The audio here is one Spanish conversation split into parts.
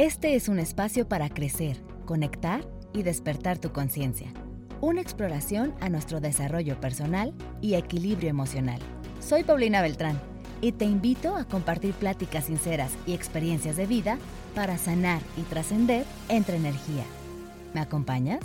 Este es un espacio para crecer, conectar y despertar tu conciencia. Una exploración a nuestro desarrollo personal y equilibrio emocional. Soy Paulina Beltrán y te invito a compartir pláticas sinceras y experiencias de vida para sanar y trascender entre energía. ¿Me acompañas?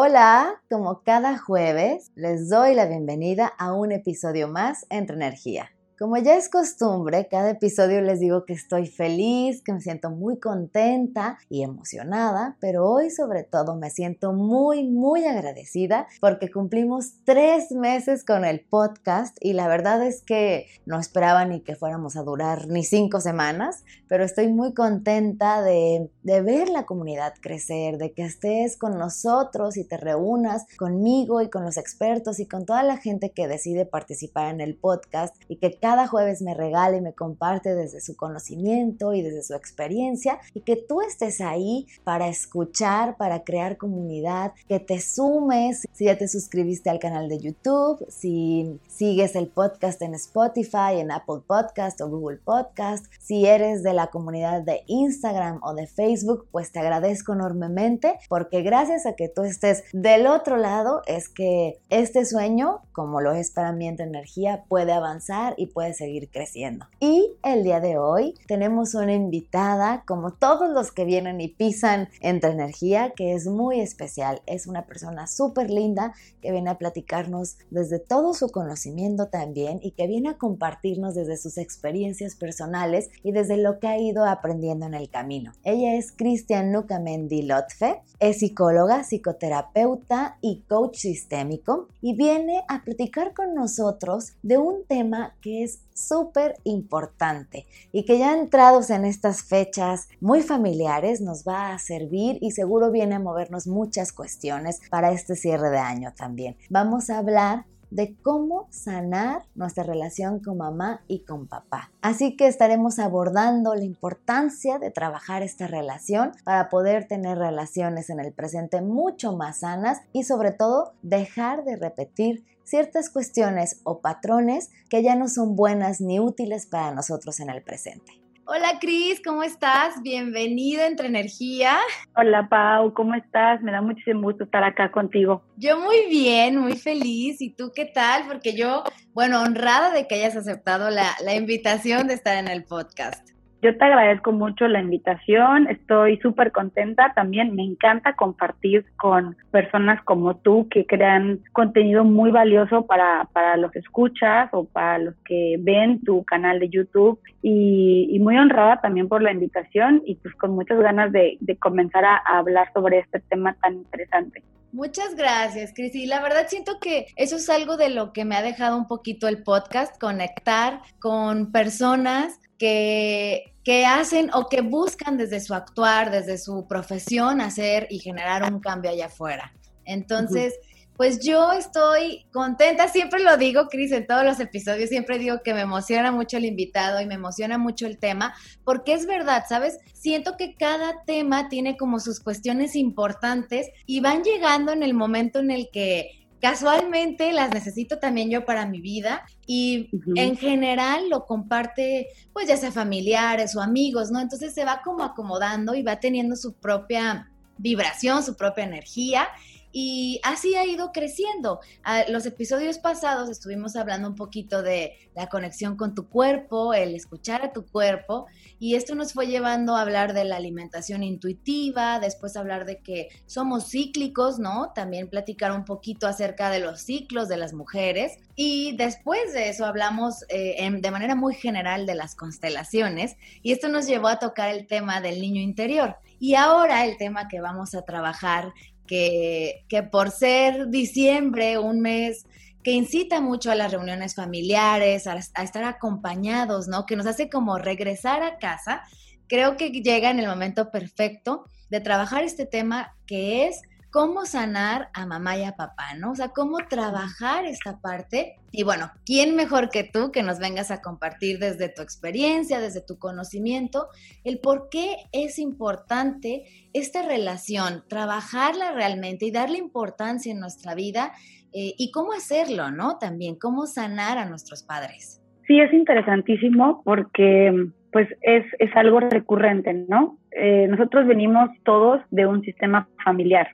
Hola, como cada jueves, les doy la bienvenida a un episodio más entre energía. Como ya es costumbre, cada episodio les digo que estoy feliz, que me siento muy contenta y emocionada, pero hoy sobre todo me siento muy, muy agradecida porque cumplimos tres meses con el podcast y la verdad es que no esperaba ni que fuéramos a durar ni cinco semanas, pero estoy muy contenta de, ver la comunidad crecer, de que estés con nosotros y te reúnas conmigo y con los expertos y con toda la gente que decide participar en el podcast y que cada jueves me regala y me comparte desde su conocimiento y desde su experiencia y que tú estés ahí para escuchar, para crear comunidad, que te sumes, si ya te suscribiste al canal de YouTube, si sigues el podcast en Spotify, en Apple Podcast o Google Podcast, si eres de la comunidad de Instagram o de Facebook, pues te agradezco enormemente porque gracias a que tú estés del otro lado es que este sueño, como lo es para mí entre energía, puede avanzar y puede seguir creciendo. Y el día de hoy tenemos una invitada, como todos los que vienen y pisan entre energía, que es muy especial. Es una persona súper linda que viene a platicarnos desde todo su conocimiento también y que viene a compartirnos desde sus experiencias personales y desde lo que ha ido aprendiendo en el camino. Ella es Cristian Nucamendi Lotfe, es psicóloga, psicoterapeuta y coach sistémico y viene a platicar con nosotros de un tema que es súper importante y que ya entrados en estas fechas muy familiares nos va a servir y seguro viene a movernos muchas cuestiones para este cierre de año también. Vamos a hablar de cómo sanar nuestra relación con mamá y con papá. Así que estaremos abordando la importancia de trabajar esta relación para poder tener relaciones en el presente mucho más sanas y sobre todo dejar de repetir ciertas cuestiones o patrones que ya no son buenas ni útiles para nosotros en el presente. Hola Cris, ¿cómo estás? Bienvenida Entre Energía. Hola Pau, ¿cómo estás? Me da muchísimo gusto estar acá contigo. Yo muy bien, muy feliz. ¿Y tú qué tal? Porque yo, bueno, honrada de que hayas aceptado la, la invitación de estar en el podcast. Yo te agradezco mucho la invitación, estoy súper contenta, también me encanta compartir con personas como tú que crean contenido muy valioso para, para los escuchas o para los que ven tu canal de YouTube y, muy honrada también por la invitación y pues con muchas ganas de, comenzar a, hablar sobre este tema tan interesante. Muchas gracias, Cris. Y la verdad siento que eso es algo de lo que me ha dejado un poquito el podcast, conectar con personas que, que hacen o que buscan desde su actuar, desde su profesión, hacer y generar un cambio allá afuera. Entonces, pues yo estoy contenta, siempre lo digo, Cris, en todos los episodios, siempre digo que me emociona mucho el invitado y me emociona mucho el tema, porque es verdad, ¿sabes? Siento que cada tema tiene como sus cuestiones importantes y van llegando en el momento en el que casualmente las necesito también yo para mi vida y en general lo comparte pues ya sea familiares o amigos, ¿no? Entonces se va como acomodando y va teniendo su propia vibración, su propia energía y así ha ido creciendo. los episodios pasados estuvimos hablando un poquito de la conexión con tu cuerpo, el escuchar a tu cuerpo, y esto nos fue llevando a hablar de la alimentación intuitiva, después hablar de que somos cíclicos, ¿no? También platicar un poquito acerca de los ciclos de las mujeres, y después de eso hablamos eh, de manera muy general de las constelaciones, y esto nos llevó a tocar el tema del niño interior. Y ahora el tema que vamos a trabajar que, por ser diciembre, un mes que incita mucho a las reuniones familiares, a, a, estar acompañados, ¿no? Que nos hace como regresar a casa, creo que llega en el momento perfecto de trabajar este tema que es cómo sanar a mamá y a papá, ¿no? O sea, cómo trabajar esta parte. Y bueno, ¿quién mejor que tú que nos vengas a compartir desde tu experiencia, desde tu conocimiento, el por qué es importante esta relación, trabajarla realmente y darle importancia en nuestra vida eh, y cómo hacerlo, ¿no? También, cómo sanar a nuestros padres. Sí, es interesantísimo porque pues es, es algo recurrente, ¿no? Eh, nosotros venimos todos de un sistema familiar.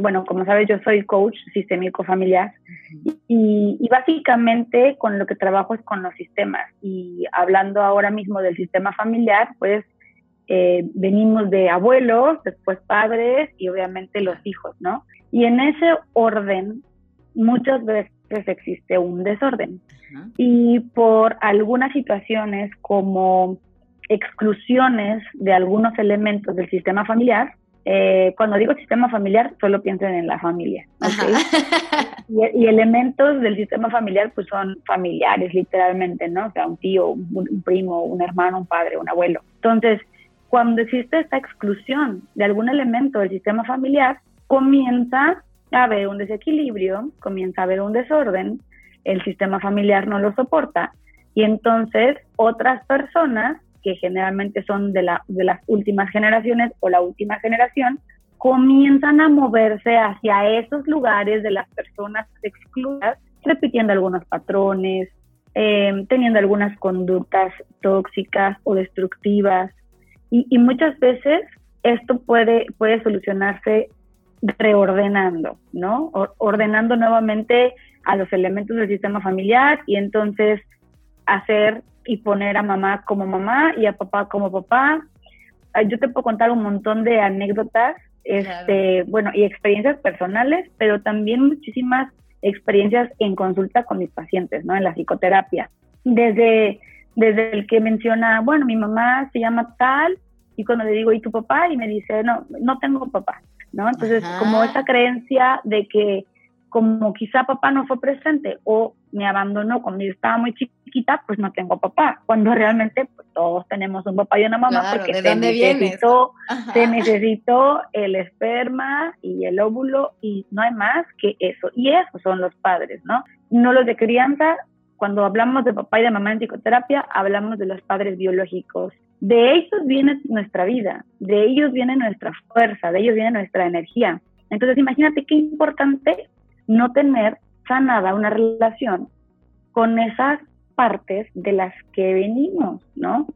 Bueno, como sabes, yo soy coach sistémico familiar y, y, básicamente con lo que trabajo es con los sistemas. Y hablando ahora mismo del sistema familiar, pues eh, venimos de abuelos, después padres y obviamente los hijos, ¿no? Y en ese orden muchas veces existe un desorden. Y por algunas situaciones como exclusiones de algunos elementos del sistema familiar, eh, cuando digo sistema familiar, solo piensen en la familia. y, elementos del sistema familiar, pues son familiares, literalmente, ¿no? O sea, un tío, un, primo, un hermano, un padre, un abuelo. Entonces, cuando existe esta exclusión de algún elemento del sistema familiar, comienza a haber un desequilibrio, comienza a haber un desorden, el sistema familiar no lo soporta y entonces otras personas que generalmente son de, la, de las últimas generaciones o la última generación, comienzan a moverse hacia esos lugares de las personas excluidas, repitiendo algunos patrones, eh, teniendo algunas conductas tóxicas o destructivas. Y, y, muchas veces esto puede, puede solucionarse reordenando, ¿no? ordenando nuevamente a los elementos del sistema familiar y entonces hacer y poner a mamá como mamá y a papá como papá. Yo te puedo contar un montón de anécdotas, este, bueno, y experiencias personales, pero también muchísimas experiencias en consulta con mis pacientes, ¿no? En la psicoterapia. Desde, desde el que menciona, bueno, mi mamá se llama tal, y cuando le digo, ¿y tu papá? Y me dice, no, no tengo papá, ¿no? Entonces, como esa creencia de que como quizá papá no fue presente o me abandonó cuando yo estaba muy chiquita, pues no tengo papá. Cuando realmente pues, todos tenemos un papá y una mamá porque ¿de te, necesitó, te necesitó el esperma y el óvulo y no hay más que eso. Y esos son los padres, ¿no? No los de crianza. Cuando hablamos de papá y de mamá en psicoterapia, hablamos de los padres biológicos. De ellos viene nuestra vida, de ellos viene nuestra fuerza, de ellos viene nuestra energía. Entonces imagínate qué importante no tener sanada una relación con esas partes de las que venimos, ¿no?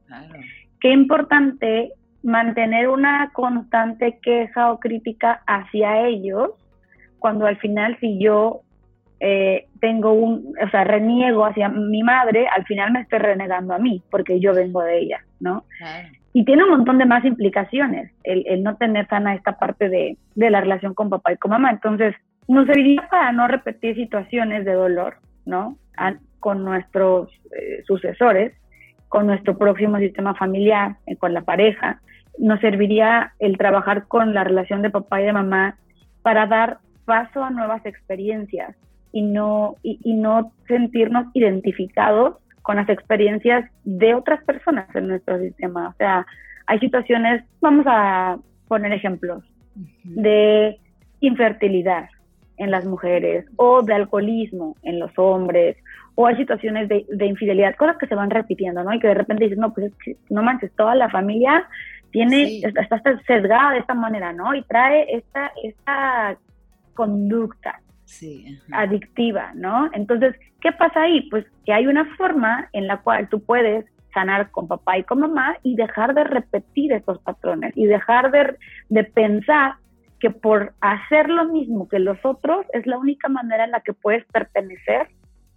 Qué importante mantener una constante queja o crítica hacia ellos cuando al final si yo eh, tengo un, o sea, reniego hacia mi madre, al final me estoy renegando a mí, porque yo vengo de ella, ¿no? Y tiene un montón de más implicaciones el, el no tener sana esta parte de, de, la relación con papá y con mamá. Entonces, nos serviría para no repetir situaciones de dolor, ¿no? con nuestros eh, sucesores, con nuestro próximo sistema familiar, eh, con la pareja. Nos serviría el trabajar con la relación de papá y de mamá para dar paso a nuevas experiencias y no, y no sentirnos identificados con las experiencias de otras personas en nuestro sistema. O sea, hay situaciones, vamos a poner ejemplos, de infertilidad, en las mujeres o de alcoholismo en los hombres o hay situaciones de, infidelidad, cosas que se van repitiendo, ¿no? Y que de repente dices, no, pues no manches, toda la familia tiene, está, está, sesgada de esta manera, ¿no? Y trae esta, esta conducta adictiva, ¿no? Entonces, ¿qué pasa ahí? Pues que hay una forma en la cual tú puedes sanar con papá y con mamá y dejar de repetir estos patrones y dejar de, de pensar que por hacer lo mismo que los otros es la única manera en la que puedes pertenecer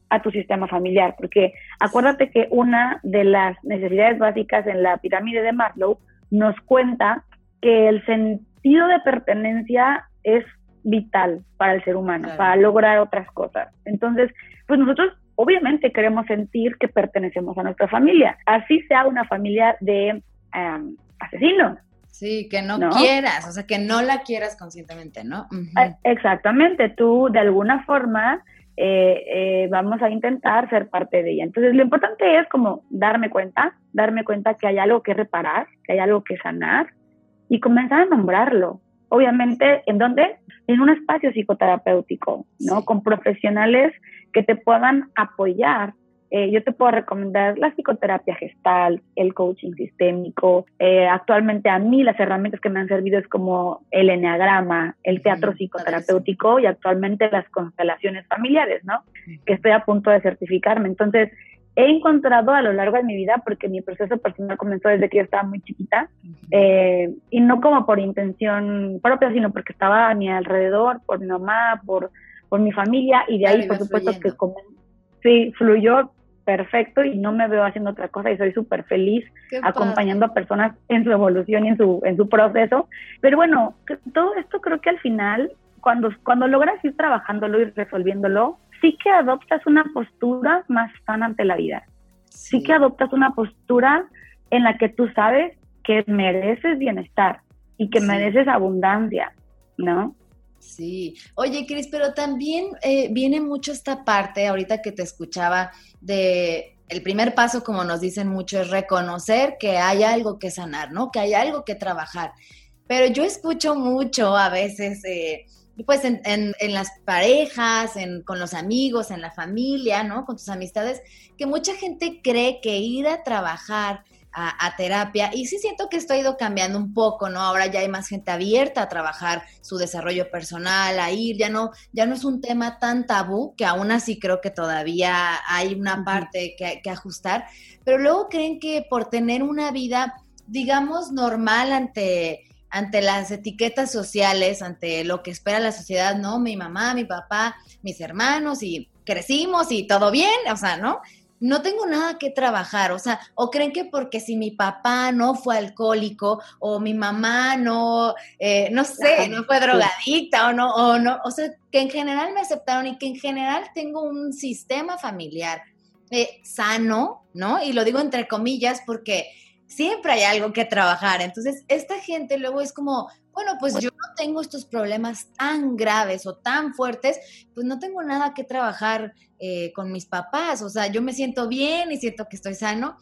a tu sistema familiar, porque acuérdate que una de las necesidades básicas en la pirámide de Maslow nos cuenta que el sentido de pertenencia es vital para el ser humano, para lograr otras cosas. Entonces, pues nosotros obviamente queremos sentir que pertenecemos a nuestra familia, así sea una familia de em, asesinos, Sí, que no, quieras, o sea, que no la quieras conscientemente, ¿no? Ah, exactamente, tú de alguna forma eh, eh, vamos a intentar ser parte de ella. Entonces, lo importante es como darme cuenta, darme cuenta que hay algo que reparar, que hay algo que sanar y comenzar a nombrarlo. Obviamente, ¿en dónde? En un espacio psicoterapéutico, ¿no? Con profesionales que te puedan apoyar eh, yo te puedo recomendar la psicoterapia gestal, el coaching sistémico. Eh, actualmente a mí las herramientas que me han servido es como el enneagrama, el teatro psicoterapéutico y actualmente las constelaciones familiares, ¿no? Que estoy a punto de certificarme. Entonces, he encontrado a lo largo de mi vida, porque mi proceso personal comenzó desde que yo estaba muy chiquita, eh, y no como por intención propia, sino porque estaba a mi alrededor, por mi mamá, por, por mi familia, y de ahí, por supuesto, que sí, fluyó perfecto y no me veo haciendo otra cosa y soy súper feliz acompañando a personas en su evolución y en su, en su proceso. Pero bueno, todo esto creo que al final, cuando, cuando logras ir trabajándolo y resolviéndolo, sí que adoptas una postura más sana ante la vida. Sí. que adoptas una postura en la que tú sabes que mereces bienestar y que mereces abundancia, ¿no? Sí. Oye, Cris, pero también eh, viene mucho esta parte, ahorita que te escuchaba, de el primer paso, como nos dicen mucho, es reconocer que hay algo que sanar, ¿no? Que hay algo que trabajar. Pero yo escucho mucho a veces, eh, pues en, en, en, las parejas, en, con los amigos, en la familia, ¿no? Con tus amistades, que mucha gente cree que ir a trabajar a, terapia. Y sí siento que esto ha ido cambiando un poco, ¿no? Ahora ya hay más gente abierta a trabajar su desarrollo personal, a ir, ya no, ya no es un tema tan tabú, que aún así creo que todavía hay una parte que, que ajustar, pero luego creen que por tener una vida, digamos, normal ante ante las etiquetas sociales, ante lo que espera la sociedad, ¿no? Mi mamá, mi papá, mis hermanos y crecimos y todo bien, o sea, ¿no? No tengo nada que trabajar, o sea, o creen que porque si mi papá no fue alcohólico o mi mamá no, eh, no sé, no fue drogadicta o no, o no, o sea, que en general me aceptaron y que en general tengo un sistema familiar eh, sano, ¿no? Y lo digo entre comillas porque siempre hay algo que trabajar. Entonces, esta gente luego es como, bueno, pues yo no tengo estos problemas tan graves o tan fuertes, pues no tengo nada que trabajar eh, con mis papás, o sea, yo me siento bien y siento que estoy sano,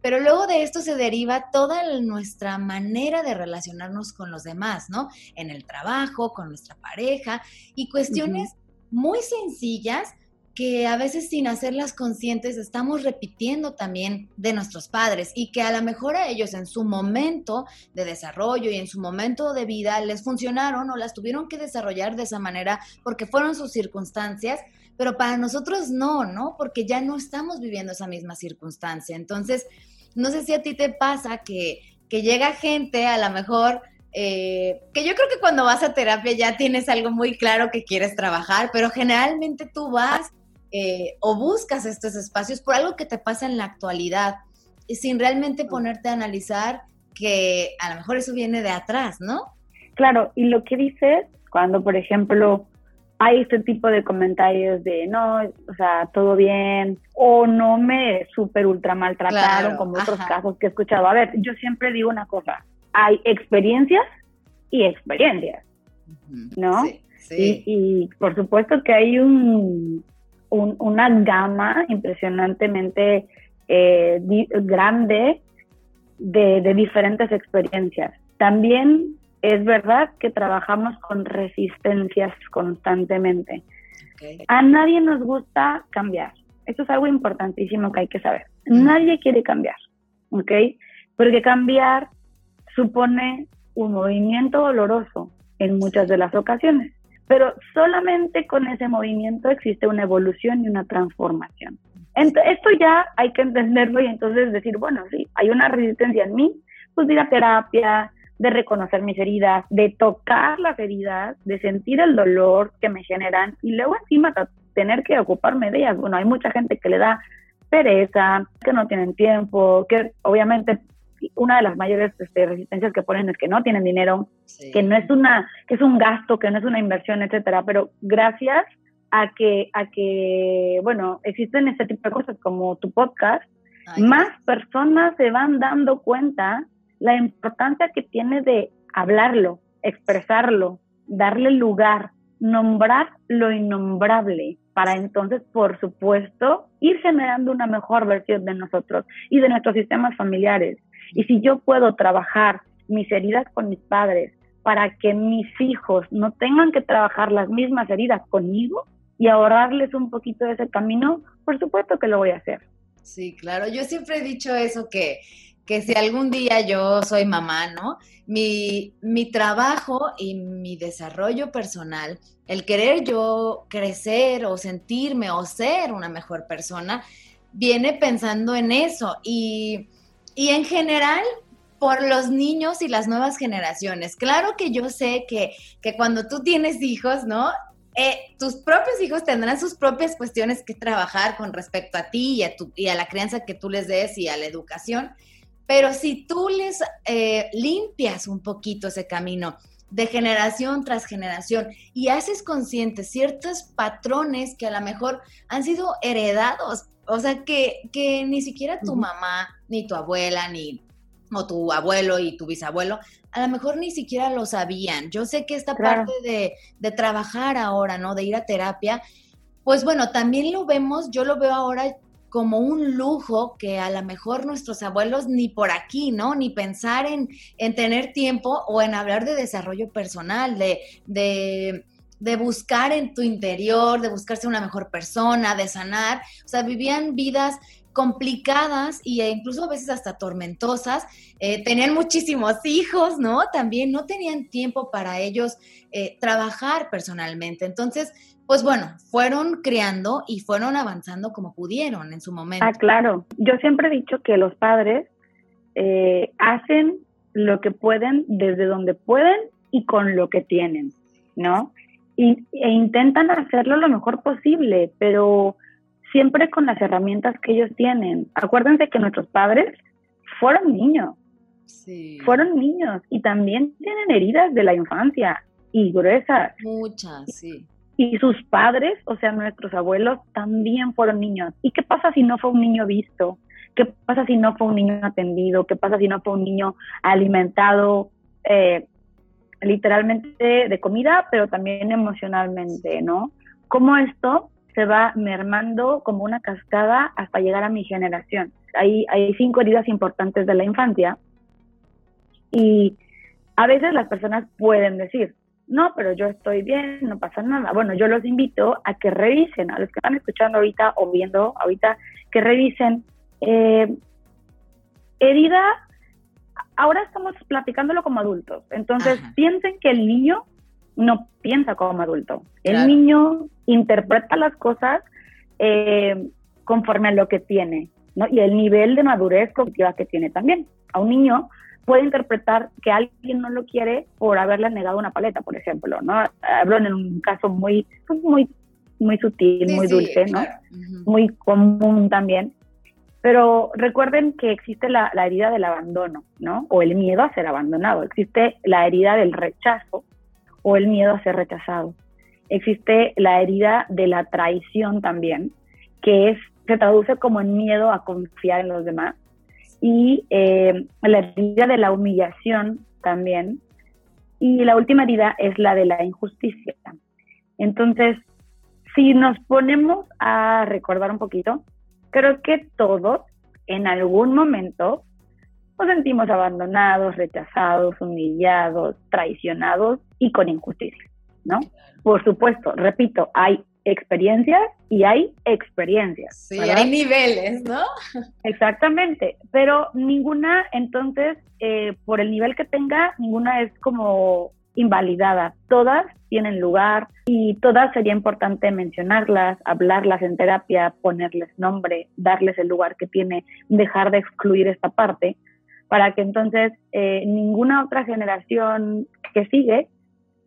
pero luego de esto se deriva toda nuestra manera de relacionarnos con los demás, ¿no? En el trabajo, con nuestra pareja y cuestiones muy sencillas que a veces sin hacerlas conscientes estamos repitiendo también de nuestros padres y que a lo mejor a ellos en su momento de desarrollo y en su momento de vida les funcionaron o las tuvieron que desarrollar de esa manera porque fueron sus circunstancias, pero para nosotros no, ¿no? Porque ya no estamos viviendo esa misma circunstancia. Entonces, no sé si a ti te pasa que, que llega gente a lo mejor eh, que yo creo que cuando vas a terapia ya tienes algo muy claro que quieres trabajar, pero generalmente tú vas eh, o buscas estos espacios por algo que te pasa en la actualidad, y sin realmente ponerte a analizar que a lo mejor eso viene de atrás, ¿no? Claro, y lo que dices, cuando por ejemplo hay este tipo de comentarios de no, o sea, todo bien, o no me super ultra maltrataron, como otros casos que he escuchado. A ver, yo siempre digo una cosa, hay experiencias y experiencias, ¿no? Sí, y, por supuesto que hay un, una gama impresionantemente eh, grande de, diferentes experiencias. También es verdad que trabajamos con resistencias constantemente. A nadie nos gusta cambiar. Eso es algo importantísimo que hay que saber. Nadie quiere cambiar, ¿ok? Porque cambiar supone un movimiento doloroso en muchas de las ocasiones pero solamente con ese movimiento existe una evolución y una transformación. esto ya hay que entenderlo y entonces decir, bueno, sí, hay una resistencia en mí, pues ir a terapia, de reconocer mis heridas, de tocar las heridas, de sentir el dolor que me generan y luego encima tener que ocuparme de ellas. Bueno, hay mucha gente que le da pereza, que no tienen tiempo, que obviamente una de las mayores este, resistencias que ponen es que no tienen dinero, que no es una, que es un gasto, que no es una inversión, etcétera. Pero gracias a que, a que, bueno, existen este tipo de cosas como tu podcast, más personas se van dando cuenta la importancia que tiene de hablarlo, expresarlo, darle lugar, nombrar lo innombrable, para entonces, por supuesto, ir generando una mejor versión de nosotros y de nuestros sistemas familiares. Y si yo puedo trabajar mis heridas con mis padres para que mis hijos no tengan que trabajar las mismas heridas conmigo y ahorrarles un poquito de ese camino, por supuesto que lo voy a hacer. Sí, claro. Yo siempre he dicho eso, que, que si algún día yo soy mamá, ¿no? Mi, mi trabajo y mi desarrollo personal, el querer yo crecer o sentirme o ser una mejor persona, viene pensando en eso. Y, y en general, por los niños y las nuevas generaciones. Claro que yo sé que, que cuando tú tienes hijos, ¿no? Eh, tus propios hijos tendrán sus propias cuestiones que trabajar con respecto a ti y a, tu, y a la crianza que tú les des y a la educación, pero si tú les eh, limpias un poquito ese camino de generación tras generación y haces conscientes ciertos patrones que a lo mejor han sido heredados, o sea, que, que ni siquiera tu mamá, ni tu abuela, ni o tu abuelo y tu bisabuelo, a lo mejor ni siquiera lo sabían. Yo sé que esta parte de, de, trabajar ahora, ¿no? De ir a terapia, pues bueno, también lo vemos, yo lo veo ahora como un lujo que a lo mejor nuestros abuelos ni por aquí, ¿no? Ni pensar en, en tener tiempo o en hablar de desarrollo personal, de, de, de buscar en tu interior, de buscarse una mejor persona, de sanar. O sea, vivían vidas complicadas e incluso a veces hasta tormentosas. Eh, tenían muchísimos hijos, ¿no? También no tenían tiempo para ellos eh, trabajar personalmente. Entonces, pues bueno, fueron creando y fueron avanzando como pudieron en su momento. Ah, claro. Yo siempre he dicho que los padres eh, hacen lo que pueden desde donde pueden y con lo que tienen, ¿no? Y, e intentan hacerlo lo mejor posible, pero siempre con las herramientas que ellos tienen. Acuérdense que nuestros padres fueron niños. Sí. Fueron niños y también tienen heridas de la infancia y gruesas. Muchas, sí. Y sus padres, o sea, nuestros abuelos, también fueron niños. ¿Y qué pasa si no fue un niño visto? ¿Qué pasa si no fue un niño atendido? ¿Qué pasa si no fue un niño alimentado eh, literalmente de comida, pero también emocionalmente, ¿no? ¿Cómo esto se va mermando como una cascada hasta llegar a mi generación. Hay, hay cinco heridas importantes de la infancia y a veces las personas pueden decir, no, pero yo estoy bien, no pasa nada. Bueno, yo los invito a que revisen, a los que están escuchando ahorita o viendo ahorita, que revisen eh, herida. Ahora estamos platicándolo como adultos, entonces piensen que el niño no piensa como adulto. El niño interpreta las cosas eh, conforme a lo que tiene, ¿no? Y el nivel de madurez cognitiva que tiene también. A un niño puede interpretar que alguien no lo quiere por haberle negado una paleta, por ejemplo, ¿no? Hablo en un caso muy, pues, muy, muy sutil, muy dulce, ¿no? Muy común también. Pero recuerden que existe la, la, herida del abandono, ¿no? O el miedo a ser abandonado. Existe la herida del rechazo o el miedo a ser rechazado. Existe la herida de la traición también, que se traduce como en miedo a confiar en los demás, y eh, la herida de la humillación también, y la última herida es la de la injusticia. Entonces, si nos ponemos a recordar un poquito, creo que todos en algún momento nos sentimos abandonados, rechazados, humillados, traicionados y con injusticia, ¿no? Por supuesto, repito, hay experiencias y hay experiencias. Sí, hay niveles, ¿no? Exactamente, pero ninguna, entonces, eh, por el nivel que tenga, ninguna es como invalidada. Todas tienen lugar y todas sería importante mencionarlas, hablarlas en terapia, ponerles nombre, darles el lugar que tiene, dejar de excluir esta parte, para que entonces eh, ninguna otra generación que sigue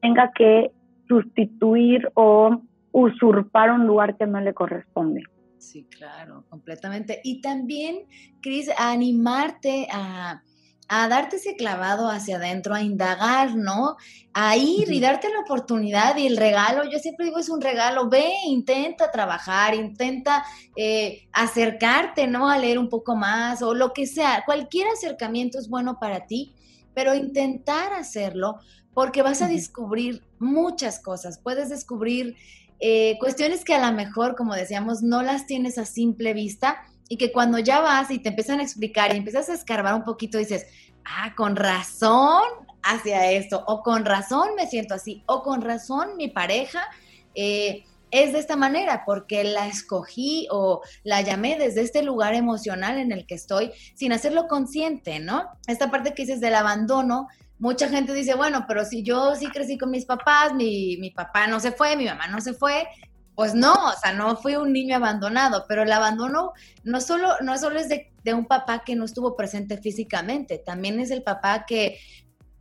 tenga que sustituir o usurpar un lugar que no le corresponde. Sí, claro, completamente. Y también, Cris, animarte a, darte ese clavado hacia adentro, a indagar, ¿no? A ir y darte la oportunidad y el regalo, yo siempre digo, es un regalo, ve, intenta trabajar, intenta eh, acercarte, ¿no? A leer un poco más o lo que sea, cualquier acercamiento es bueno para ti, pero intentar hacerlo porque vas a descubrir muchas cosas, puedes descubrir eh, cuestiones que a lo mejor, como decíamos, no las tienes a simple vista y que cuando ya vas y te empiezan a explicar y empiezas a escarbar un poquito, dices, ah, con razón hacia esto, o con razón me siento así, o con razón mi pareja eh, es de esta manera, porque la escogí o la llamé desde este lugar emocional en el que estoy, sin hacerlo consciente, ¿no? Esta parte que dices del abandono, mucha gente dice, bueno, pero si yo sí crecí con mis papás, mi, mi papá no se fue, mi mamá no se fue, pues no, o sea, no fui un niño abandonado, pero el abandono no solo, no solo es de, de, un papá que no estuvo presente físicamente, también es el papá que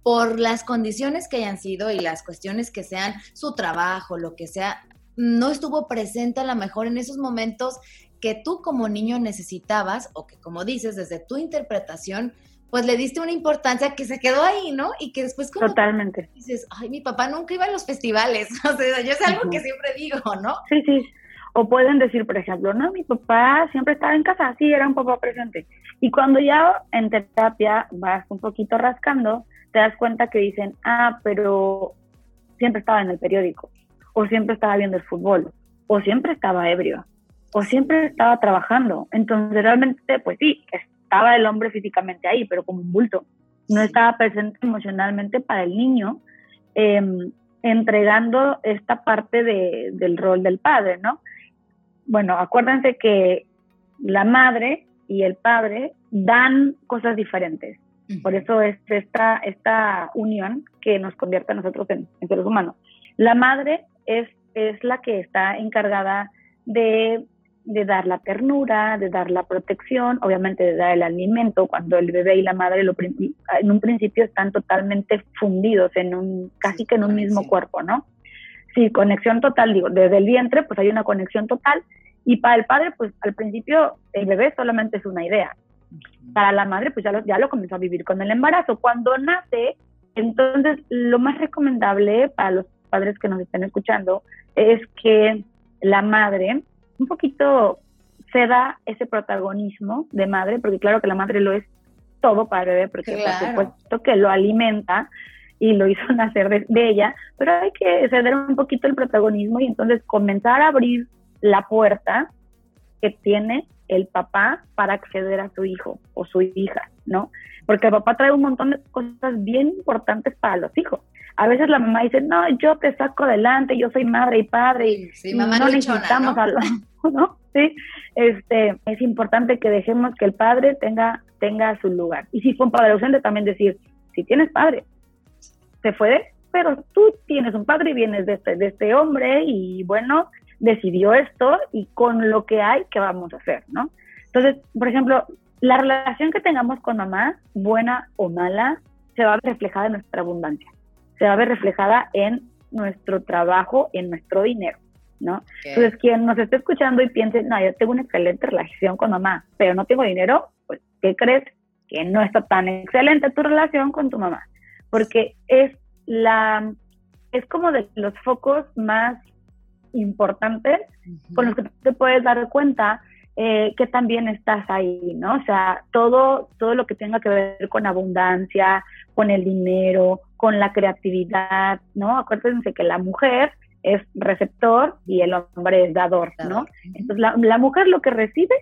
por las condiciones que hayan sido y las cuestiones que sean, su trabajo, lo que sea, no estuvo presente a lo mejor en esos momentos que tú como niño necesitabas o que como dices desde tu interpretación, pues le diste una importancia que se quedó ahí, ¿no? Y que después como Totalmente. dices, ay, mi papá nunca iba a los festivales, o sea, yo es algo que siempre digo, ¿no? Sí, sí. O pueden decir, por ejemplo, no, mi papá siempre estaba en casa, sí, era un papá presente. Y cuando ya en terapia vas un poquito rascando, te das cuenta que dicen, ah, pero siempre estaba en el periódico, o siempre estaba viendo el fútbol, o siempre estaba ebrio, o siempre estaba trabajando. Entonces, realmente, pues sí, estaba el hombre físicamente ahí, pero como un bulto. No estaba presente emocionalmente para el niño, eh, entregando esta parte de, del rol del padre, ¿no? Bueno, acuérdense que la madre y el padre dan cosas diferentes. Por eso es esta, esta unión que nos convierte a nosotros en, en seres humanos. La madre es, es la que está encargada de de dar la ternura, de dar la protección, obviamente de dar el alimento, cuando el bebé y la madre lo, en un principio están totalmente fundidos en un, casi que en un mismo cuerpo, ¿no? Sí, conexión total, digo, desde el vientre pues hay una conexión total y para el padre pues al principio el bebé solamente es una idea. Para la madre pues ya lo, ya lo comenzó a vivir con el embarazo. Cuando nace, entonces lo más recomendable para los padres que nos estén escuchando es que la madre un poquito se da ese protagonismo de madre, porque claro que la madre lo es todo para el bebé, porque por supuesto que lo alimenta y lo hizo nacer de, de, ella, pero hay que ceder un poquito el protagonismo y entonces comenzar a abrir la puerta que tiene el papá para acceder a su hijo o su hija, ¿no? Porque el papá trae un montón de cosas bien importantes para los hijos. A veces la mamá dice, no, yo te saco adelante, yo soy madre y padre y, sí, mamá no necesitamos a ¿no? Sí, este, es importante que dejemos que el padre tenga, tenga su lugar. Y si fue un padre ausente, también decir, si tienes padre, se fue, pero tú tienes un padre y vienes de este, de este hombre y bueno, decidió esto y con lo que hay, ¿qué vamos a hacer, no? Entonces, por ejemplo, la relación que tengamos con mamá, buena o mala, se va a ver reflejada en nuestra abundancia, se va a ver reflejada en nuestro trabajo, en nuestro dinero. ¿no? Entonces, quien nos esté escuchando y piense, no, yo tengo una excelente relación con mamá, pero no tengo dinero, pues, ¿qué crees? Que no está tan excelente tu relación con tu mamá, porque es la, es como de los focos más importantes con los que te puedes dar cuenta eh, que también estás ahí, ¿no? O sea, todo, todo lo que tenga que ver con abundancia, con el dinero, con la creatividad, ¿no? Acuérdense que la mujer es receptor y el hombre es dador, ¿no? Entonces la, mujer lo que recibe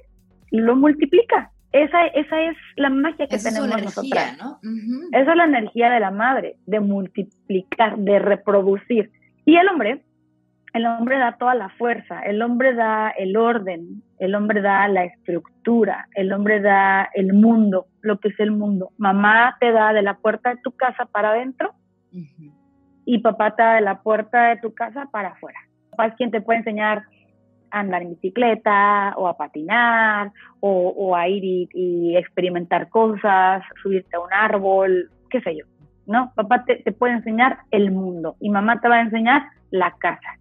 lo multiplica. Esa, esa es la magia que tenemos es energía, ¿no? Esa es la energía de la madre, de multiplicar, de reproducir. Y el hombre, el hombre da toda la fuerza, el hombre da el orden, el hombre da la estructura, el hombre da el mundo, lo que es el mundo. Mamá te da de la puerta de tu casa para adentro y papá te da de la puerta de tu casa para afuera. Papá es quien te puede enseñar a andar en bicicleta o a patinar o, a ir y, experimentar cosas, subirte a un árbol, qué sé yo. ¿no? Papá te, puede enseñar el mundo y mamá te va a enseñar la casa.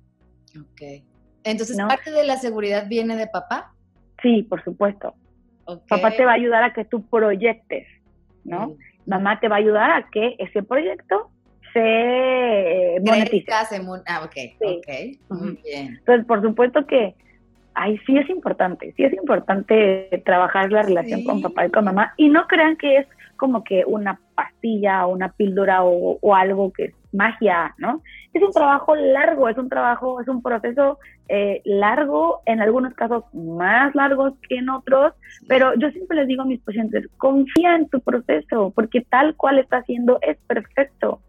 Entonces, ¿parte de la seguridad viene de papá? Sí, por supuesto. Papá te va a ayudar a que tú proyectes, ¿no? Mamá te va a ayudar a que ese proyecto se monetiza. ah, ok, sí. muy bien. Entonces, por supuesto que sí es importante, sí es importante trabajar la relación con papá y con mamá y no crean que es como que una pastilla o una píldora o, algo que magia, ¿no? Es un trabajo largo, es un trabajo, es un proceso eh, largo, en algunos casos más largos que en otros, pero yo siempre les digo a mis pacientes, confía en tu proceso, porque tal cual está haciendo es perfecto.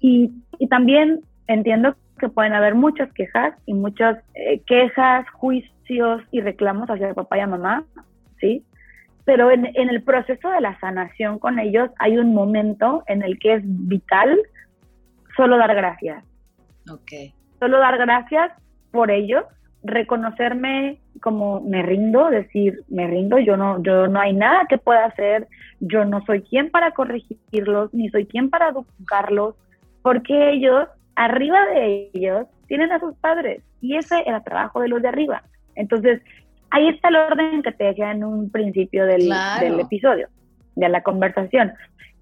Y, y también entiendo que pueden haber muchas quejas y muchas eh, quejas, juicios y reclamos hacia papá y a mamá, ¿sí? Pero en, en el proceso de la sanación con ellos hay un momento en el que es vital solo dar gracias. Ok. Solo dar gracias por ellos, reconocerme como me rindo, decir me rindo, yo no, yo no hay nada que pueda hacer, yo no soy quien para corregirlos, ni soy quien para educarlos, porque ellos, arriba de ellos, tienen a sus padres y ese era el trabajo de los de arriba. Entonces, ahí está el orden que te decía en un principio del, del episodio, de la conversación.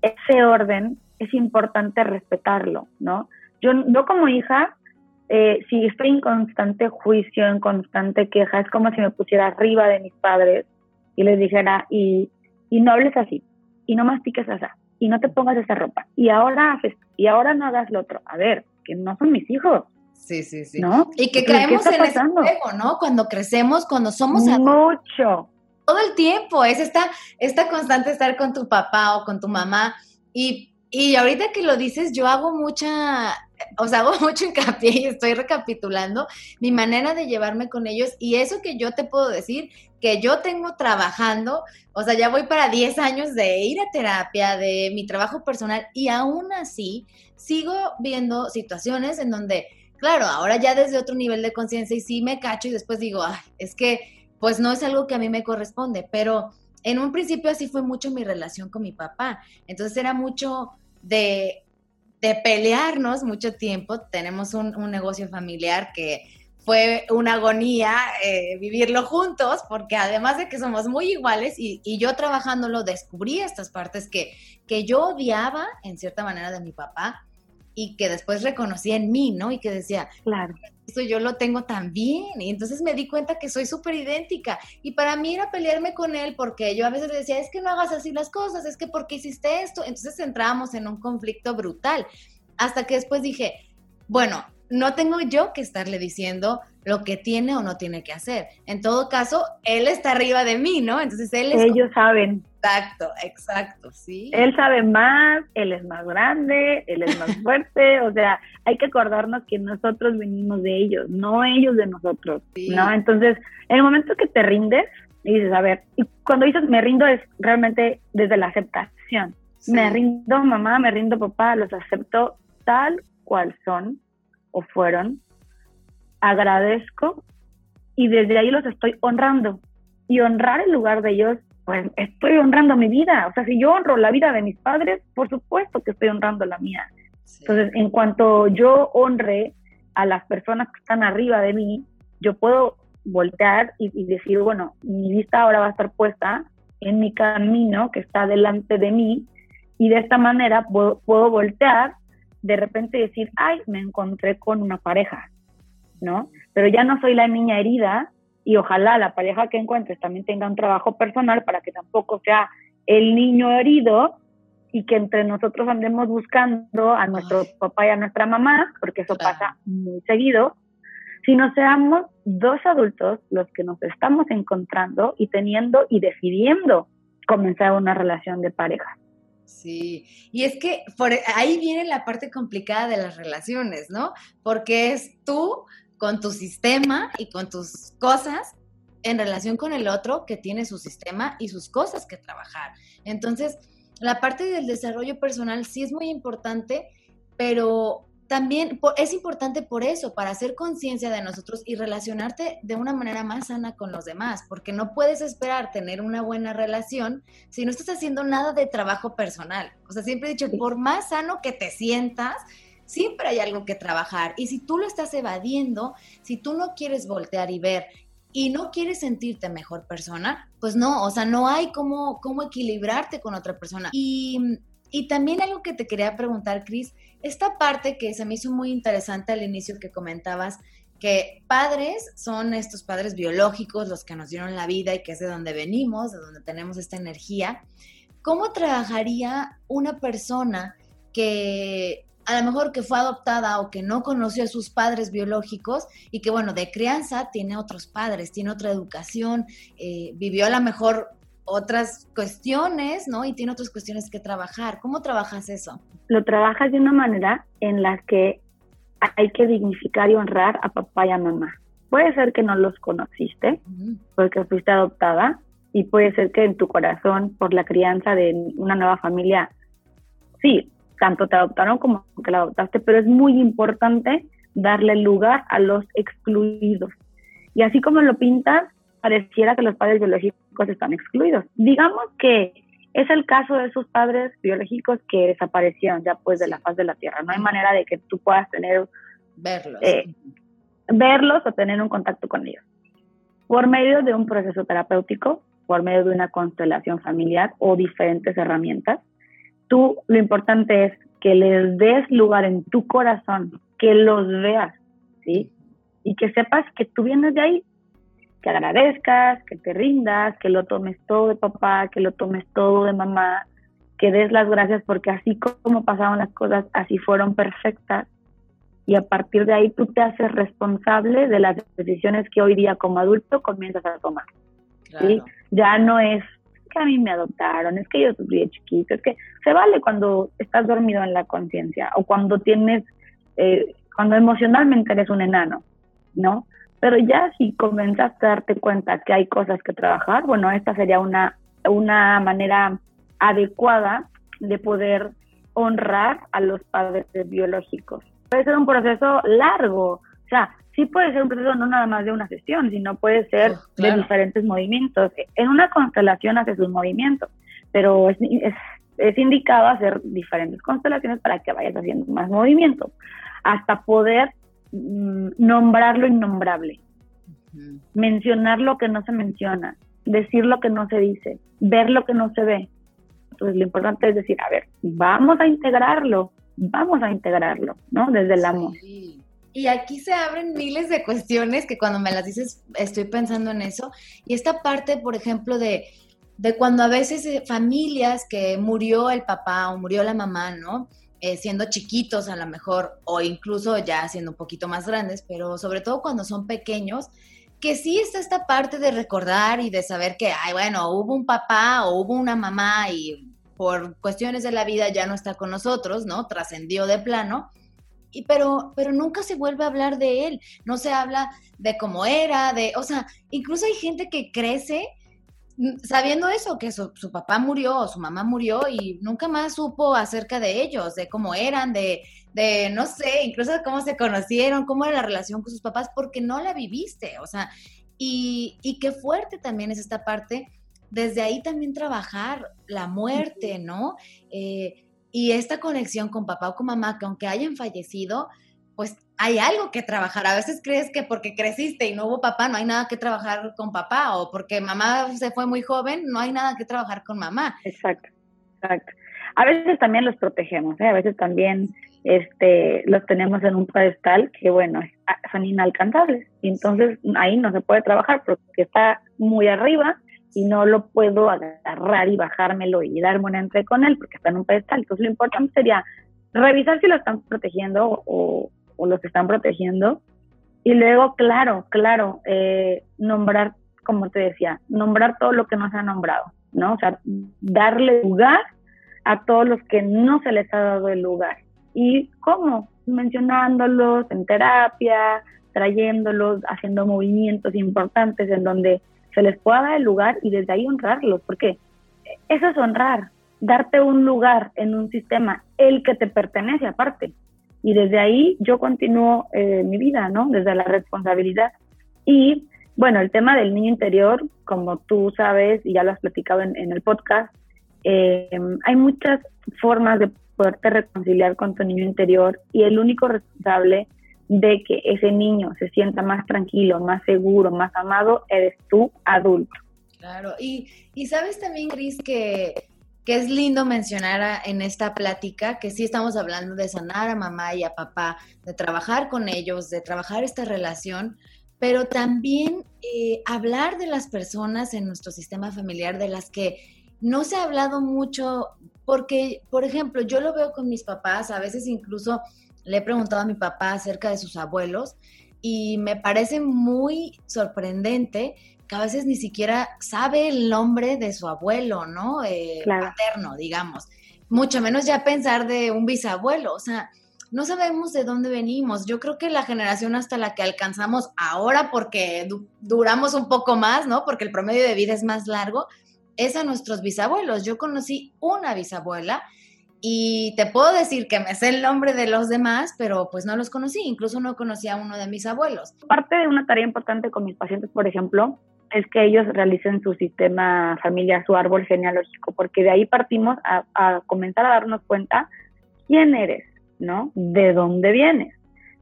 Ese orden es importante respetarlo, ¿no? Yo, no como hija eh, si estoy en constante juicio, en constante queja, es como si me pusiera arriba de mis padres y les dijera, y, y no hables así, y no mastiques así, y no te pongas esa ropa, y ahora haces, y ahora no hagas lo otro. A ver, que no son mis hijos. Sí, sí, sí. ¿no? Y que caemos en ese juego, ¿no? Cuando crecemos, cuando somos Mucho. Todo el tiempo, es esta, esta constante estar con tu papá o con tu mamá. Y, y ahorita que lo dices, yo hago mucha, o sea, hago mucho hincapié y estoy recapitulando mi manera de llevarme con ellos. Y eso que yo te puedo decir que yo tengo trabajando, o sea, ya voy para 10 años de ir a terapia, de mi trabajo personal y aún así sigo viendo situaciones en donde, claro, ahora ya desde otro nivel de conciencia y sí me cacho y después digo, ay, es que pues no es algo que a mí me corresponde, pero en un principio así fue mucho mi relación con mi papá, entonces era mucho de de pelearnos mucho tiempo. Tenemos un, negocio familiar que fue una agonía eh, vivirlo juntos, porque además de que somos muy iguales y, yo trabajándolo descubrí estas partes que, que yo odiaba en cierta manera de mi papá y que después reconocí en mí, ¿no? Y que decía, claro, esto yo lo tengo también. Y entonces me di cuenta que soy súper idéntica. Y para mí era pelearme con él porque yo a veces le decía, es que no hagas así las cosas, es que ¿por qué hiciste esto? Entonces entrábamos en un conflicto brutal. Hasta que después dije, bueno, no tengo yo que estarle diciendo lo que tiene o no tiene que hacer. En todo caso, él está arriba de mí, ¿no? Entonces él es... Ellos saben. Exacto, exacto, sí. Él sabe más, él es más grande, él es más fuerte, o sea, hay que acordarnos que nosotros venimos de ellos, no ellos de nosotros, ¿no? Entonces, en el momento que te rindes y dices, a ver, y cuando dices me rindo es realmente desde la aceptación. Me rindo mamá, me rindo papá, los acepto tal cual son o fueron, agradezco y desde ahí los estoy honrando. Y honrar el lugar de ellos, pues estoy honrando mi vida. O sea, si yo honro la vida de mis padres, por supuesto que estoy honrando la mía. Entonces, en cuanto yo honre a las personas que están arriba de mí, yo puedo voltear y, y decir, bueno, mi vista ahora va a estar puesta en mi camino que está delante de mí y de esta manera puedo, puedo voltear de repente decir, ay, me encontré con una pareja, ¿no? Pero ya no soy la niña herida y ojalá la pareja que encuentres también tenga un trabajo personal para que tampoco sea el niño herido y que entre nosotros andemos buscando a nuestro papá y a nuestra mamá, porque eso pasa muy seguido, sino seamos dos adultos los que nos estamos encontrando y teniendo y decidiendo comenzar una relación de pareja. Sí, y es que e, ahí viene la parte complicada de las relaciones, ¿no? Porque es tú con tu sistema y con tus cosas en relación con el otro que tiene su sistema y sus cosas que trabajar. Entonces, la parte del desarrollo personal sí es muy importante, pero también es importante por eso, para hacer conciencia de nosotros y relacionarte de una manera más sana con los demás, porque no puedes esperar tener una buena relación si no estás haciendo nada de trabajo personal. O sea, siempre he dicho, por más sano que te sientas, siempre hay algo que trabajar. Y si tú lo estás evadiendo, si tú no quieres voltear y ver y no quieres sentirte mejor persona, pues no, o sea, no hay cómo, cómo equilibrarte con otra persona. Y, y también algo que te quería preguntar, Cris, esta parte que se me hizo muy interesante al inicio que comentabas, que padres son estos padres biológicos, los que nos dieron la vida y que es de donde venimos, de donde tenemos esta energía. ¿Cómo trabajaría una persona que a lo mejor que fue adoptada o que no conoció a sus padres biológicos y que, bueno, de crianza tiene otros padres, tiene otra educación, eh, vivió a lo mejor otras cuestiones, ¿no? Y tiene otras cuestiones que trabajar. ¿Cómo trabajas eso? Lo trabajas de una manera en la que hay que dignificar y honrar a papá y a mamá. Puede ser que no los conociste porque fuiste adoptada y puede ser que en tu corazón, por la crianza de una nueva familia, sí, tanto te adoptaron como que la adoptaste, pero es muy importante darle lugar a los excluidos. Y así como lo pintas, pareciera que los padres biológicos están excluidos. Digamos que es el caso de esos padres biológicos que desaparecieron ya pues de la faz de la Tierra. No hay manera de que tú puedas tener... Verlos. Eh, verlos o tener un contacto con ellos. Por medio de un proceso terapéutico, por medio de una constelación familiar o diferentes herramientas, tú lo importante es que les des lugar en tu corazón, que los veas, ¿sí? Y que sepas que tú vienes de ahí, que agradezcas, que te rindas, que lo tomes todo de papá, que lo tomes todo de mamá, que des las gracias porque así como pasaron las cosas, así fueron perfectas. Y a partir de ahí tú te haces responsable de las decisiones que hoy día como adulto comienzas a tomar. ¿sí? Ya no es que a mí me adoptaron, es que yo sufrí de chiquito, es que se vale cuando estás dormido en la conciencia o cuando tienes, eh, cuando emocionalmente eres un enano, ¿no? Pero ya si comenzaste a darte cuenta que hay cosas que trabajar, bueno, esta sería una, una manera adecuada de poder honrar a los padres biológicos. Puede ser un proceso largo, o sea, sí puede ser un proceso no nada más de una sesión, sino puede ser oh, de diferentes movimientos. En una constelación haces un movimiento, pero es, es, es, indicado hacer diferentes constelaciones para que vayas haciendo más movimientos, hasta poder nombrar lo innombrable, mencionar lo que no se menciona, decir lo que no se dice, ver lo que no se ve. Entonces lo importante es decir, a ver, vamos a integrarlo, vamos a integrarlo, ¿no? Desde el amor. Y aquí se abren miles de cuestiones que cuando me las dices estoy pensando en eso. Y esta parte, por ejemplo, de, de cuando a veces eh, familias que murió el papá o murió la mamá, ¿no? Eh, siendo chiquitos a lo mejor, o incluso ya siendo un poquito más grandes, pero sobre todo cuando son pequeños, que sí está esta parte de recordar y de saber que, ay, bueno, hubo un papá o hubo una mamá y por cuestiones de la vida ya no está con nosotros, ¿no? Trascendió de plano. Y pero, pero nunca se vuelve a hablar de él, no se habla de cómo era, de, o sea, incluso hay gente que crece sabiendo eso, que su, papá murió o su mamá murió y nunca más supo acerca de ellos, de cómo eran, de, de, no sé, incluso cómo se conocieron, cómo era la relación con sus papás, porque no la viviste, o sea, y, y qué fuerte también es esta parte, desde ahí también trabajar la muerte, ¿no? Eh, y esta conexión con papá o con mamá, que aunque hayan fallecido, pues hay algo que trabajar. A veces crees que porque creciste y no hubo papá, no hay nada que trabajar con papá, o porque mamá se fue muy joven, no hay nada que trabajar con mamá. Exacto, exacto. A veces también los protegemos, ¿eh? a veces también este, los tenemos en un pedestal que, bueno, son inalcanzables. Y entonces ahí no se puede trabajar porque está muy arriba y no lo puedo agarrar y bajármelo y darme un entre con él porque está en un pedestal. Entonces lo importante sería revisar si lo están protegiendo o, o los están protegiendo. Y luego, claro, claro, eh, nombrar, como te decía, nombrar todo lo que no se ha nombrado, ¿no? O sea, darle lugar a todos los que no se les ha dado el lugar. ¿Y cómo? Mencionándolos en terapia, trayéndolos, haciendo movimientos importantes en donde se les pueda dar el lugar y desde ahí honrarlos, porque eso es honrar, darte un lugar en un sistema, el que te pertenece aparte. Y desde ahí yo continúo eh, mi vida, ¿no? Desde la responsabilidad. Y bueno, el tema del niño interior, como tú sabes y ya lo has platicado en, el podcast, eh, hay muchas formas de poderte reconciliar con tu niño interior y el único responsable de que ese niño se sienta más tranquilo, más seguro, más amado, eres tú, adulto. Claro, y, y sabes también, Cris, que que es lindo mencionar en esta plática que sí estamos hablando de sanar a mamá y a papá, de trabajar con ellos, de trabajar esta relación, pero también eh, hablar de las personas en nuestro sistema familiar de las que no se ha hablado mucho, porque, por ejemplo, yo lo veo con mis papás, a veces incluso le he preguntado a mi papá acerca de sus abuelos y me parece muy sorprendente que a veces ni siquiera sabe el nombre de su abuelo, ¿no? Eh, Paterno, digamos. Mucho menos ya pensar de un bisabuelo. O sea, no sabemos de dónde venimos. Yo creo que la generación hasta la que alcanzamos ahora, porque duramos un poco más, ¿no? Porque el promedio de vida es más largo, es a nuestros bisabuelos. Yo conocí una bisabuela y te puedo decir que me sé el nombre de los demás, pero pues no los conocí, incluso no conocía a uno de mis abuelos. Parte de una tarea importante con mis pacientes, por ejemplo, es que ellos realicen su sistema familiar, su árbol genealógico, porque de ahí partimos a, a comenzar a darnos cuenta quién eres, ¿no? ¿De dónde vienes?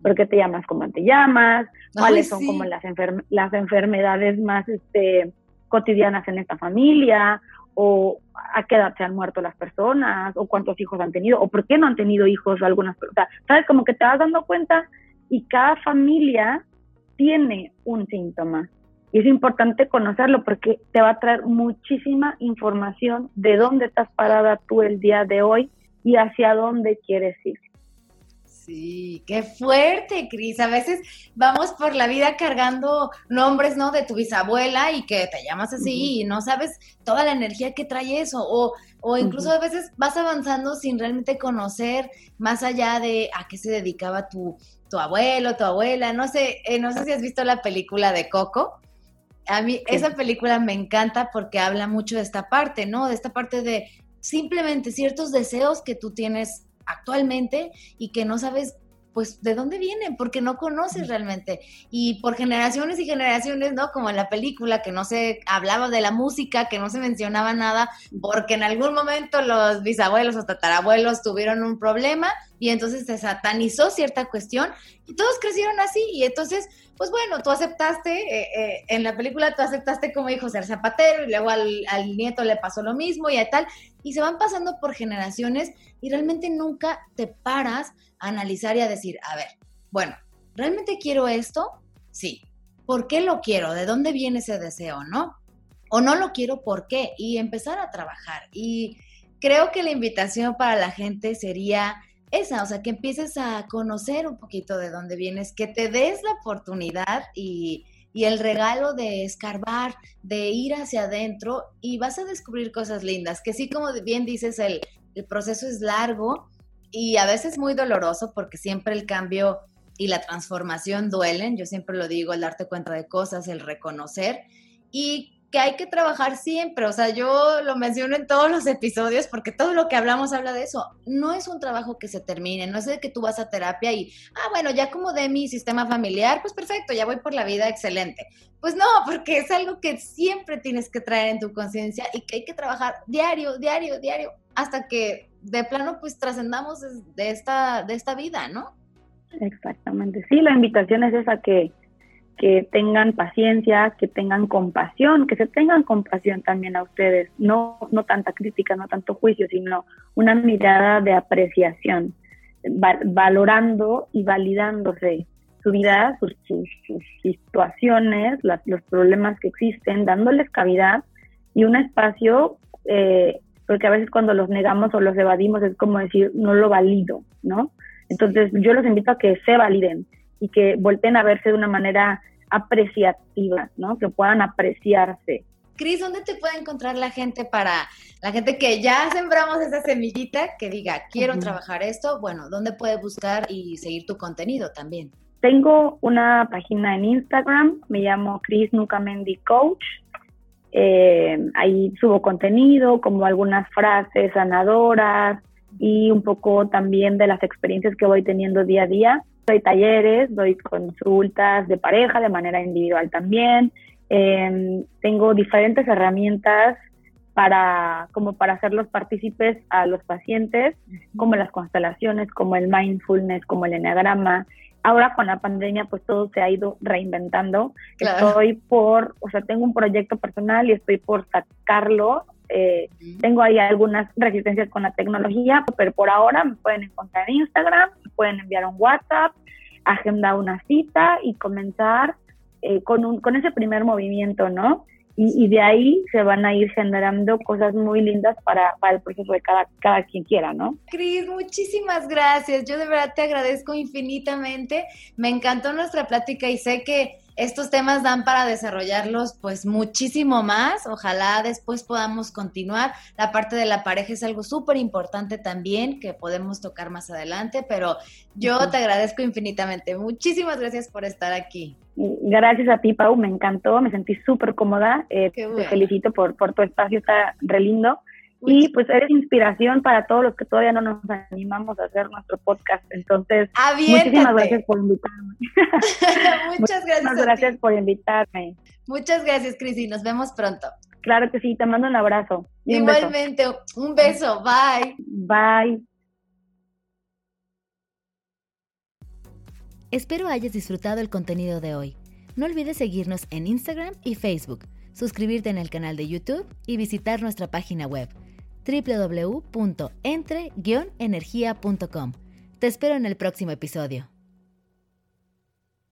¿Por qué te llamas como te llamas? ¿Cuáles son como las, las enfermedades más este, cotidianas en esta familia? ¿O a qué edad se han muerto las personas? ¿O cuántos hijos han tenido? ¿O por qué no han tenido hijos algunas personas? ¿Sabes? Como que te vas dando cuenta y cada familia tiene un síntoma. Y es importante conocerlo porque te va a traer muchísima información de dónde estás parada tú el día de hoy y hacia dónde quieres ir. Sí, qué fuerte, Cris. A veces vamos por la vida cargando nombres, ¿no? De tu bisabuela y que te llamas así y no sabes toda la energía que trae eso. O, o incluso a veces vas avanzando sin realmente conocer más allá de a qué se dedicaba tu, tu abuelo, tu abuela. No sé, eh, no sé si has visto la película de Coco. A mí esa película me encanta porque habla mucho de esta parte, ¿no? De esta parte de simplemente ciertos deseos que tú tienes actualmente y que no sabes pues de dónde vienen, porque no conoces realmente. Y por generaciones y generaciones, ¿no? Como en la película, que no se hablaba de la música, que no se mencionaba nada, porque en algún momento los bisabuelos o tatarabuelos tuvieron un problema y entonces se satanizó cierta cuestión y todos crecieron así. Y entonces, pues bueno, tú aceptaste, eh, eh, en la película tú aceptaste como hijo ser zapatero y luego al, al nieto le pasó lo mismo y tal y se van pasando por generaciones y realmente nunca te paras a analizar y a decir, a ver, bueno, ¿realmente quiero esto? Sí. ¿Por qué lo quiero? ¿De dónde viene ese deseo, no? O no lo quiero, ¿por qué? Y empezar a trabajar. Y creo que la invitación para la gente sería esa, o sea, que empieces a conocer un poquito de dónde vienes, que te des la oportunidad y, y el regalo de escarbar, de ir hacia adentro y vas a descubrir cosas lindas, que sí, como bien dices, el, proceso es largo y a veces muy doloroso porque siempre el cambio y la transformación duelen, yo siempre lo digo, el darte cuenta de cosas, el reconocer y que hay que trabajar siempre, o sea, yo lo menciono en todos los episodios porque todo lo que hablamos habla de eso. No es un trabajo que se termine, no es de que tú vas a terapia y, ah, bueno, ya como de mi sistema familiar, pues perfecto, ya voy por la vida excelente. Pues no, porque es algo que siempre tienes que traer en tu conciencia y que hay que trabajar diario, diario, diario, hasta que de plano pues trascendamos de esta, de esta vida, ¿no? Exactamente, sí, la invitación es esa que que tengan paciencia, que tengan compasión, que se tengan compasión también a ustedes, no, no tanta crítica, no tanto juicio, sino una mirada de apreciación, valorando y validándose su vida, sus, situaciones, los problemas que existen, dándoles cavidad y un espacio, eh, porque a veces cuando los negamos o los evadimos es como decir, no lo valido, ¿no? Entonces yo los invito a que se validen y que volteen a verse de una manera apreciativa, ¿no? Que puedan apreciarse. Cris, ¿dónde te puede encontrar la gente para la gente que ya sembramos esa semillita que diga, quiero trabajar esto? Bueno, ¿dónde puede buscar y seguir tu contenido también? Tengo una página en Instagram, me llamo Cris Nucamendi Coach. Eh, ahí subo contenido, como algunas frases sanadoras y un poco también de las experiencias que voy teniendo día a día. Doy talleres, doy consultas de pareja de manera individual también. Em, tengo diferentes herramientas para como para hacerlos partícipes a los pacientes, como las constelaciones, como el mindfulness, como el enneagrama. Ahora con la pandemia pues todo se ha ido reinventando. Estoy por, o sea, tengo un proyecto personal y estoy por sacarlo eh, tengo ahí algunas resistencias con la tecnología, pero por ahora me pueden encontrar en Instagram, pueden enviar un WhatsApp, agendar una cita y comenzar eh, con, un, con ese primer movimiento, ¿no? Y, de ahí se van a ir generando cosas muy lindas para, para el proceso de cada, cada quien quiera, ¿no? Cris, muchísimas gracias. Yo de verdad te agradezco infinitamente. Me encantó nuestra plática y sé que estos temas dan para desarrollarlos pues muchísimo más. Ojalá después podamos continuar. La parte de la pareja es algo súper importante también que podemos tocar más adelante, pero yo te agradezco infinitamente. Muchísimas gracias por estar aquí. Gracias a ti, Pau, me encantó, me sentí súper cómoda. Eh, te felicito por, por tu espacio, está re lindo. Y pues eres inspiración para todos los que todavía no nos animamos a hacer nuestro podcast. Entonces, muchísimas gracias por invitarme. Muchas gracias. Muchas gracias por invitarme. Muchas gracias, Cris, y nos vemos pronto. Claro que sí, te mando un abrazo. Igualmente, un beso. Bye. Bye. Espero hayas disfrutado el contenido de hoy. No olvides seguirnos en Instagram y Facebook, suscribirte en el canal de YouTube y visitar nuestra página web www.entre-energía.com. Te espero en el próximo episodio.